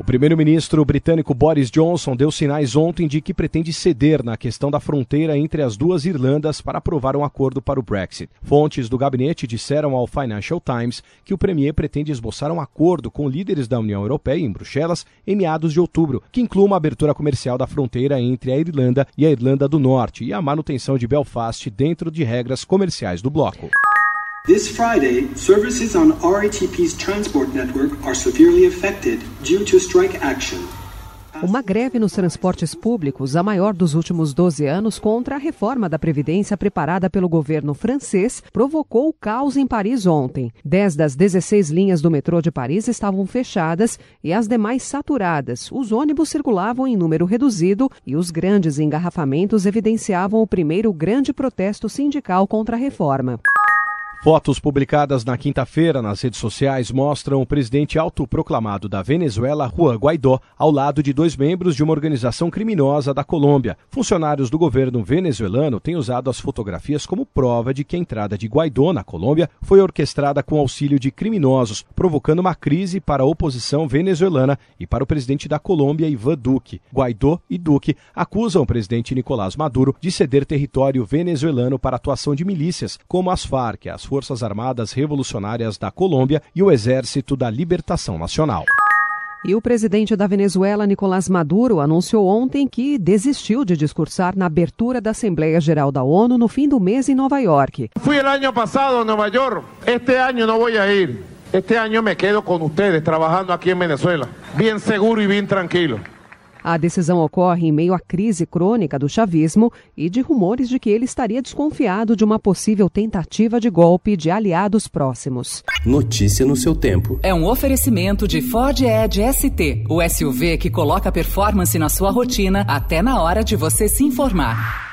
O primeiro-ministro britânico Boris Johnson deu sinais ontem de que pretende ceder na questão da fronteira entre as duas Irlandas para aprovar um acordo para o Brexit. Fontes do gabinete disseram ao Financial Times que o premier pretende esboçar um acordo com líderes da União Europeia em Bruxelas em meados de outubro, que inclua uma abertura comercial da fronteira entre a Irlanda e a Irlanda do Norte e a manutenção de Belfast dentro de regras comerciais do bloco. This Friday, services on RATP's transport network are severely affected due to strike action. Uma greve nos transportes públicos, a maior dos últimos 12 anos, contra a reforma da Previdência preparada pelo governo francês, provocou caos em Paris ontem. Dez das 16 linhas do metrô de Paris estavam fechadas e as demais saturadas. Os ônibus circulavam em número reduzido e os grandes engarrafamentos evidenciavam o primeiro grande protesto sindical contra a reforma. Fotos publicadas na quinta-feira nas redes sociais mostram o presidente autoproclamado da Venezuela, Juan Guaidó, ao lado de dois membros de uma organização criminosa da Colômbia. Funcionários do governo venezuelano têm usado as fotografias como prova de que a entrada de Guaidó na Colômbia foi orquestrada com auxílio de criminosos, provocando uma crise para a oposição venezuelana e para o presidente da Colômbia, Ivan Duque. Guaidó e Duque acusam o presidente Nicolás Maduro de ceder território venezuelano para a atuação de milícias, como as Farc, as Forças Armadas Revolucionárias da Colômbia e o Exército da Libertação Nacional. E o presidente da Venezuela, Nicolás Maduro, anunciou ontem que desistiu de discursar na abertura da Assembleia Geral da ONU no fim do mês em Nova York. Fui el año pasado a Nova York. Este año no voy a ir. Este año me quedo con ustedes trabajando aquí en Venezuela, bien seguro y bien tranquilo. A decisão ocorre em meio à crise crônica do chavismo e de rumores de que ele estaria desconfiado de uma possível tentativa de golpe de aliados próximos. Notícia no seu tempo. É um oferecimento de Ford Edge ST, o SUV que coloca performance na sua rotina até na hora de você se informar.